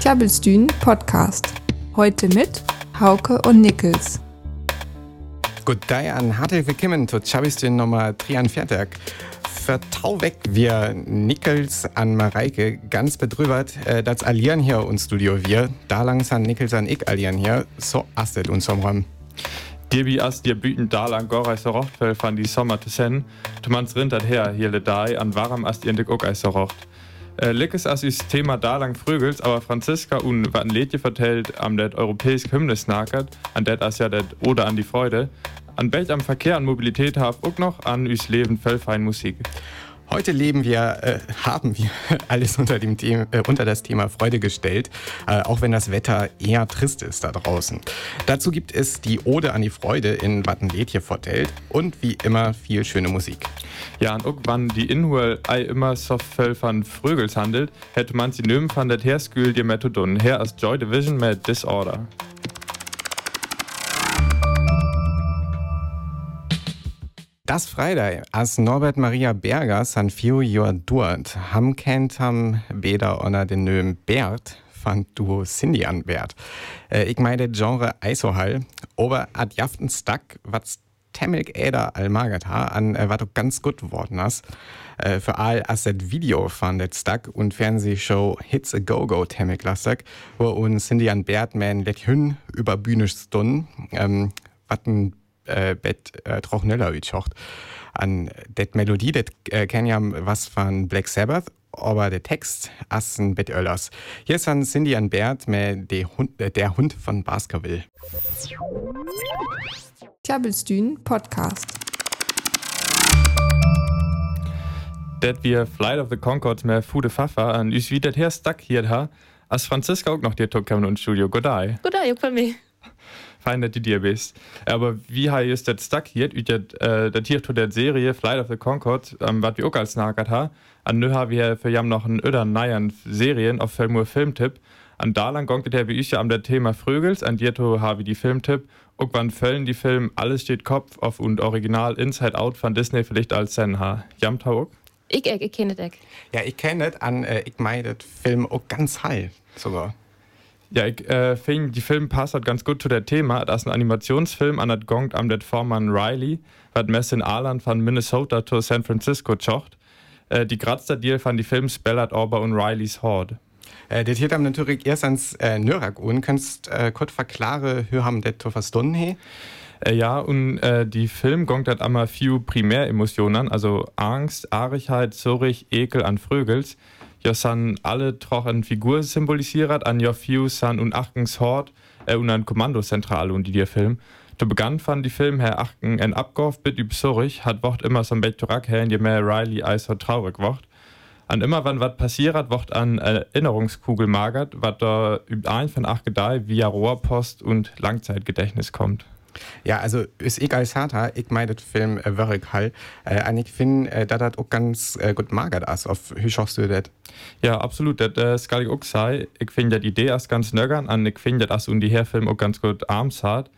Klabbelstühn Podcast. Heute mit Hauke und Nickels. Gut Tag an hartlich willkommen zu Klabbelstühn Nummer 43. Vertau weg wir Nickels an Mareike ganz bedrübert, äh, dass allieren hier uns Studio wir. Da langsam Nickels an ich allieren hier. So astet uns am. Dir wie as dir büten dal an Gorei so rochtfell van die Sommer zu sen, du mans rindert her hier le dai an warum as dir in dick auch so rocht. Äh, Lickes as is Thema da lang frögels, aber Franziska un wat Lädje vertellt am det europäisch Hymne snackert, an det as ja det oder an die Freude, an Welt am Verkehr an Mobilität haf auch noch an üs Leben fein Musik. Heute leben wir, äh, haben wir alles unter, dem Thema, äh, unter das Thema Freude gestellt, äh, auch wenn das Wetter eher trist ist da draußen. Dazu gibt es die Ode an die Freude in Wattenlädje vertellt und wie immer viel schöne Musik. Ja, und irgendwann die Inhul ei immer so viel von Frögels handelt, hätte man sie nömen von der Herskül die Methodon her als Joy Division mit Disorder. Das Freitag, als Norbert Maria Berger san few Jahr dort, ham kennt ham Beda unter den Nömen Bert, fand du Cindy an Bert. Äh, ich meine Genre Eisohall, aber ad jaften Stack, was Temmelk Äder Almagata an, äh, wat ganz gut geworden hast. Äh, für all as das Video fandet Stack und Fernsehshow Hits a Go Go Temmelk Lastak, wo uns Cindy an Bert man let hün über Bühne stunden, ähm, wat ein äh, bet äh, trochneller utschocht. An det Melodie, det äh, kenn ja was von Black Sabbath, aber der Text assen bet Öllers. Hier ist an Cindy an Bert mit der Hund, äh, der Hund von Baskerville. Klabbelstühn Podcast. Det wir Flight of the Concords mehr Fude Pfaffer an üs wie det her stuck hier ha, as Franziska auch noch dir Tuck und Studio. Godai. Godai, auch bei mir fein, dass du dir bist. Aber wie heißt das stuck hier, ütet, äh, das hier zu der Serie Flight of the Concord, ähm, was wir auch als nagert ha, an nö ha wir für jam noch ein öder neuen Serien auf Filmur Filmtipp. An da lang gongt der wie ich ja am der Thema Frögels, an dir ha wie die Filmtipp. Irgendwann fällen die Film Alles steht Kopf auf und Original Inside Out von Disney vielleicht als Sen ha. Jam Tauok? Ich, ich, ich kenne das. Ja, ich kenne das an, äh, ich meine das Film auch ganz heil sogar. Ja, ich äh, finde, die Film passt halt ganz gut zu der Thema. Das ist ein Animationsfilm an der Gongt am der Vormann Riley, was Messe in Arland von Minnesota zu San Francisco chocht. Äh, die Grazter Deal von die Film Spellert Orber und Rileys Horde. Äh, det hier natürlich erst ans äh, Nürnberg und kannst äh, kurz verklaren, wie haben das zu verstanden he? Äh, ja, und äh, die Film gongt hat einmal vier Primäremotionen, also Angst, Arigkeit, Zurich, Ekel an Frögels ja san alle troch en Figur symbolisiert an jo few san und achtens Hort äh, und an Kommandozentrale und die dir Film. Du begann von die Film Herr Achten en Abgorf bit üb hat wocht immer so Bett her je mehr Riley eiser traurig wocht. An immer wann wat passiert, wocht an Erinnerungskugel magert, wat da üb ein von acht Gedei via Rohrpost und Langzeitgedächtnis kommt. Ja, also ist als Vater, ich meine den Film äh, wirklich hall. Äh, und ich finde, äh, das auch ganz äh, gut magert ist. Auf, wie schaust du das? Ja, absolut. Das äh, kann ich auch sagen. Ich finde die Idee erst ganz nögern und ich finde, dass und die Herfilm auch ganz gut arms hat.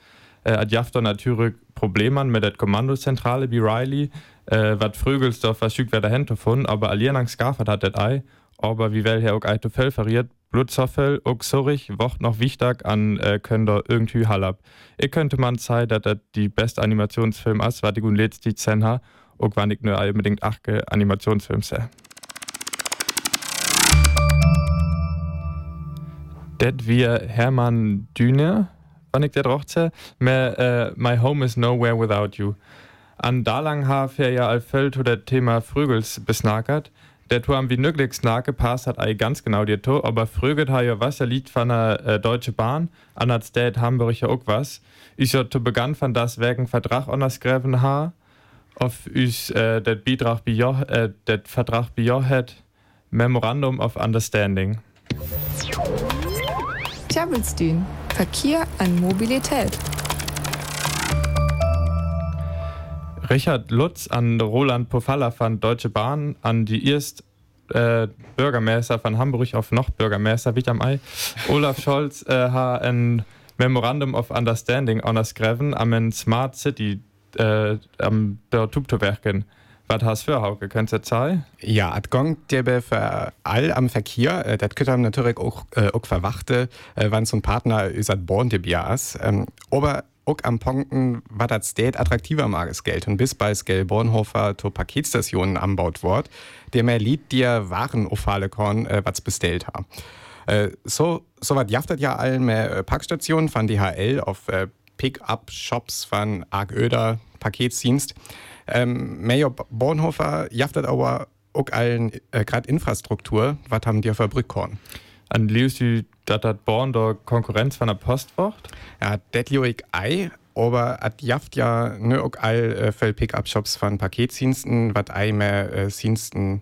Äh, hat natürlich Probleme mit der Kommandozentrale wie Riley, äh, was Frögelsdorf verfügt wer dahin davon, aber Alienang Skaffert hat das Ei, aber wie well hier auch Eito Fell verriert, Blutzoffel och sorich wocht noch wichtig an äh, könnte irgendwie halab. Ich könnte man sagen, dass das die beste Animationsfilm ist, was ich und letzte Zehn ha, und wann ich nur unbedingt achte Animationsfilm sehe. Det wir Hermann Düne, wann ich der drauf sehe, äh, My Home is Nowhere Without You. An Dalang ha ja all Feld zu der Thema Frügels besnakert, der Tour am wie nöglich snake passt hat ei ganz genau die Tour, aber fröget ha ja was, er liegt von der äh, Deutsche Bahn, an als Dad Hamburg ja auch was. Ich ja zu begann von das wegen Vertrag unterschrieben ha, auf üs äh, det Beitrag bio, äh, det Vertrag bio hat, Memorandum of Understanding. Tjabelstein, Verkehr an Mobilität. Richard Lutz an Roland Pofalla von Deutsche Bahn, an die erst äh, Bürgermeister von Hamburg auf noch Bürgermeister, wie am Ei. Olaf Scholz äh, hat ein Memorandum of Understanding unterschrieben am Smart City äh, am der Tubto werken. Was hast du für Hauke? Könntest du zeigen? Ja, at gong dir für all am Verkehr, äh, das könnte natürlich auch, äh, auch verwachte, äh, wann so ein Partner üsat born de bias. Ähm, aber auch am Punkten, was das State attraktiver mag es Geld. Und bis bei Skell Bornhofer to Paketstationen anbaut wird, der mehr Lied dir Waren auf Korn, äh, was bestellt haben. Äh, so, so was jaftet ja allen mehr äh, Packstationen von DHL auf äh, Pick-up-Shops von Argöder Paketdienst. Ähm, Mayor Bornhofer jaftet aber auch allen äh, gerade Infrastruktur, was haben die für Brückkorn? An Leus du, dass das Born der Konkurrenz von der Post wird? Ja, ich ei, aber at jaft ja ne auch all äh, für Pick-up-Shops von Paketdiensten, was ei mehr äh, Diensten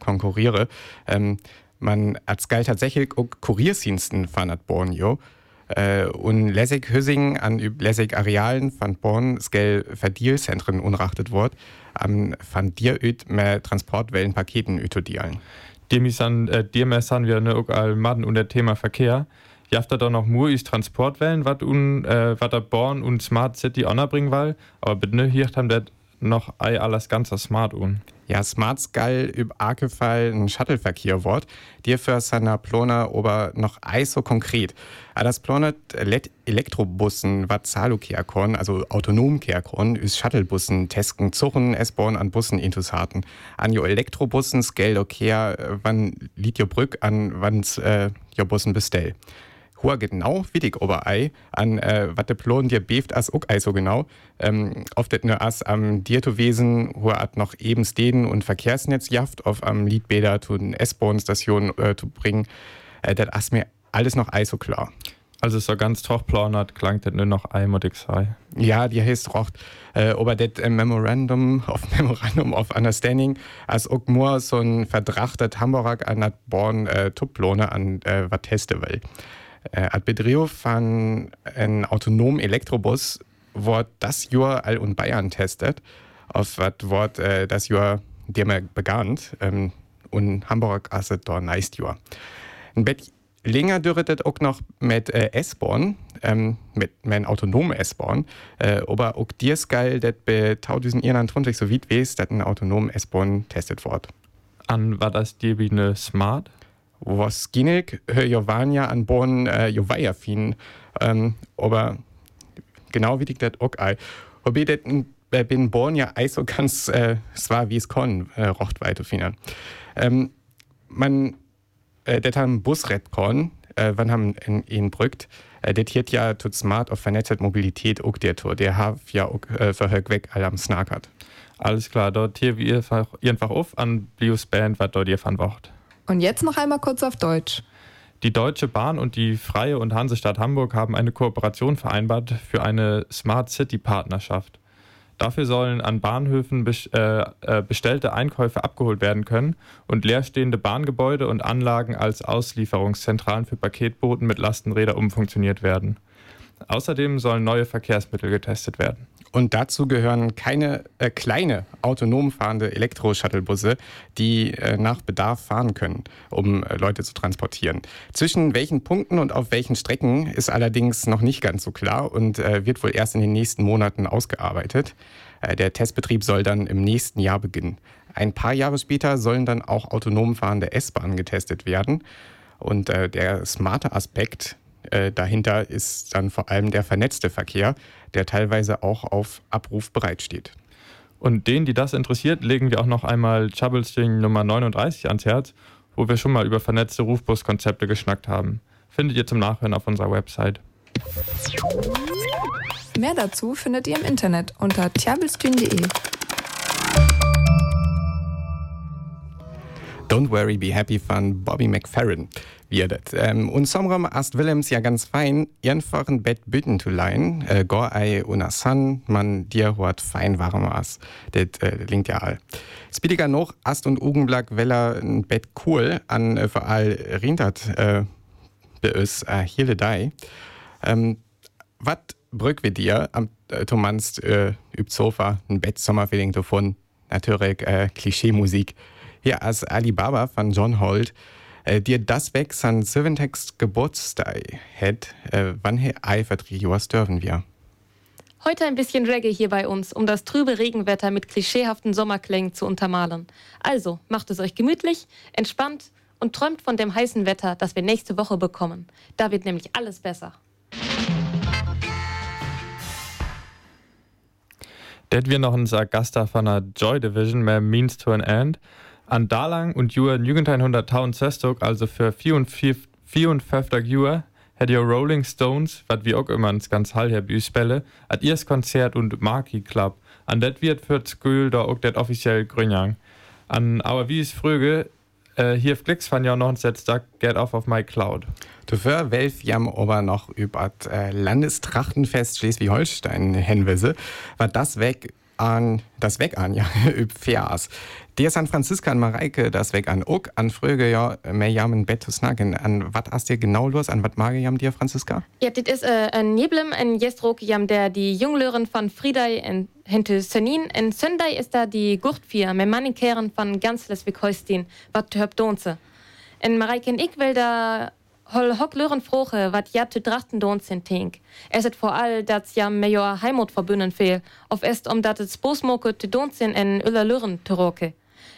konkurriere. Ähm, man als geil tatsächlich auch Kurierdiensten von at Borneo. Äh, und lässig Hüssing an lässig Arealen von Born skell Verdielzentren unrachtet wird, am von dir mehr Transportwellen Paketen ütodialen. Dem äh, dem san wir ne auch all Maden und der Thema Verkehr. Jafta da noch nur ist Transportwellen, was un, äh, wat der Born und Smart City bringen will, aber bitte hier haben das noch ei alles ganz smart un. Ja, smart skal über Arkefall ein Shuttleverkehr wort, dir für seiner Plona aber noch ei so konkret. Aber das plonet Elektrobussen wat Zalukehrkorn, also autonom Kehrkorn, ist Shuttlebussen tesken Zuchen S-Bahn an Bussen intus harten. An jo Elektrobussen skell okay, wann lied jo Brück an wann's äh, jo Bussen bestell hoher genau wichtig oberei an äh, wat de Plon dir beft as ook ei so genau. Ähm, oft et ne as am Dirtowesen hoher hat noch eben Steden und Verkehrsnetz jaft auf am Liedbäder zu den S-Bahn-Stationen äh, zu bringen. Äh, dat as mir alles noch ei so klar. Also so ganz tochplanert klangt das nur noch einmalig sei. Ja, die heißt rocht. Äh, aber das äh, Memorandum of Memorandum of Understanding als auch nur so ein verdrachtet Hamburg an das Born äh, Tuplone an äh, was testen will. Äh, at Bedrio van en autonom Elektrobus wird das Jahr all und Bayern testet, auf was wird äh, das Jahr der begann ähm, und Hamburg also da neist Jahr. Ein Bett länger dürret auch noch mit äh, S-Bahn, ähm, mit mein autonomen S-Bahn, äh, aber auch dir ist geil, dass bei 2021 so weit weiß, dass ein autonomen S-Bahn testet wird. An war das dir wie eine Smart? Was ginnig Jovania an Bonn äh, Jovaia fin. Ähm, aber genau wie ich das auch ei. Wobei das äh, bin Bonn ja ei so ganz äh, war wie es kon äh, rocht weiter finden ähm, man äh, det haben Busred kon äh, wann haben in, in brückt äh, det hier ja tut smart auf vernetzte Mobilität auch der Tor der hat ja auch äh, verhög weg all am Snackert alles klar dort hier wie einfach einfach auf an Blius Band was dort ihr von Wort und jetzt noch einmal kurz auf Deutsch. Die Deutsche Bahn und die Freie und Hansestadt Hamburg haben eine Kooperation vereinbart für eine Smart City Partnerschaft. Dafür sollen an Bahnhöfen äh, äh, bestellte Einkäufe abgeholt werden können und leerstehende Bahngebäude und Anlagen als Auslieferungszentralen für Paketboten mit Lastenräder umfunktioniert werden. Außerdem sollen neue Verkehrsmittel getestet werden. Und dazu gehören keine äh, kleine autonom fahrende Elektro-Shuttlebusse, die äh, nach Bedarf fahren können, um äh, Leute zu transportieren. Zwischen welchen Punkten und auf welchen Strecken ist allerdings noch nicht ganz so klar und äh, wird wohl erst in den nächsten Monaten ausgearbeitet. Äh, der Testbetrieb soll dann im nächsten Jahr beginnen. Ein paar Jahre später sollen dann auch autonom fahrende S-Bahnen getestet werden. Und äh, der smarte Aspekt äh, dahinter ist dann vor allem der vernetzte Verkehr, der teilweise auch auf Abruf bereitsteht. Und denen, die das interessiert, legen wir auch noch einmal Troublesting Nummer 39 ans Herz, wo wir schon mal über vernetzte Rufbuskonzepte geschnackt haben. Findet ihr zum Nachhören auf unserer Website. Mehr dazu findet ihr im Internet unter tjabelstühn.de. Don't Worry, Be Happy von Bobby McFerrin wird. Ähm, und somrom ast Willems ja ganz fein, einfach ein Bett büten zu leihen. Äh, Gorei und San, man dir hort fein warm as. Das äh, linkt ja all. Spiediger noch, Ast und Ugenblack Weller ein Bett cool an äh, vor all Rindert äh, beös äh, hier dei. Ähm, wat brück wir dir am äh, Thomanst äh, üb Sofa ein Bett Sommerfeeling davon. Natürlich äh, Klischee-Musik. Hier als Alibaba von John Holt äh, dir das weg san Silventext Geburtstag het, äh, wann he ei verdrie Joas dürfen wir? Heute ein bisschen Reggae hier bei uns, um das trübe Regenwetter mit klischeehaften Sommerklängen zu untermalen. Also macht es euch gemütlich, entspannt und träumt von dem heißen Wetter, das wir nächste Woche bekommen. Da wird nämlich alles besser. Det wir noch ein Sagasta von der Joy Division mehr Means to an End. An Dalang und Jura Jugendheim 100.000 Sestog, also für 54 Jura, hätte ihr Rolling Stones, was wir auch immer ins ganz Hall her spelle, at ihrs Konzert und Marquee Club. An det wird für Skül da auch det offiziell Grünjang. An aber wie es früge, äh, hier auf Klicks fand ja noch ein Setztag Get Off of My Cloud. Dafür welf jam aber noch über das äh, Landestrachtenfest Schleswig-Holstein hinwisse, war das weg an das weg an ja Fias. Dir San Francisco an Mareike das weg an Uck an Fröge ja mehr jamen Bett zu snacken. An was hast dir genau los? An was mag jam dir Franziska? Ja, das ist äh, ein Neblem, ein Jestrok jam der die Junglören von Friedei en hente Sönin. En Söndei ist da die Gurtvier, mit Mannikeren von ganz Schleswig-Holstein, wat töp donze. En Mareike und ich will da hol hock lören froche, wat ja zu drachten don sind tink. Es ist vor allem, dass ja major Heimat verbünden fehl, auf est um dat es Bosmoke zu don sind en Öller lören roke.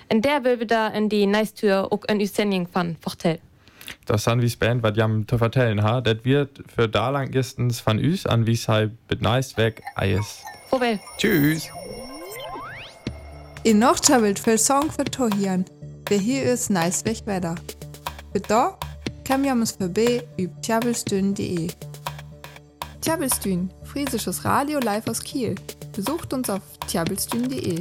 En der will wir da in die Neistür auch ein Üsending von Vorteil. Das san wie Band, was jam zu vertellen ha. Das wird für da lang erstens von üs an wie sei mit nice weg eis. Vorwärts. Tschüss. In noch tjabelt für Song für Tohian. Wer hier ist, nice weg weiter. Für kam jamus vorbei über tjabelstün.de. Tjabelstün, friesisches Radio live aus Kiel. Besucht uns auf tjabelstün.de.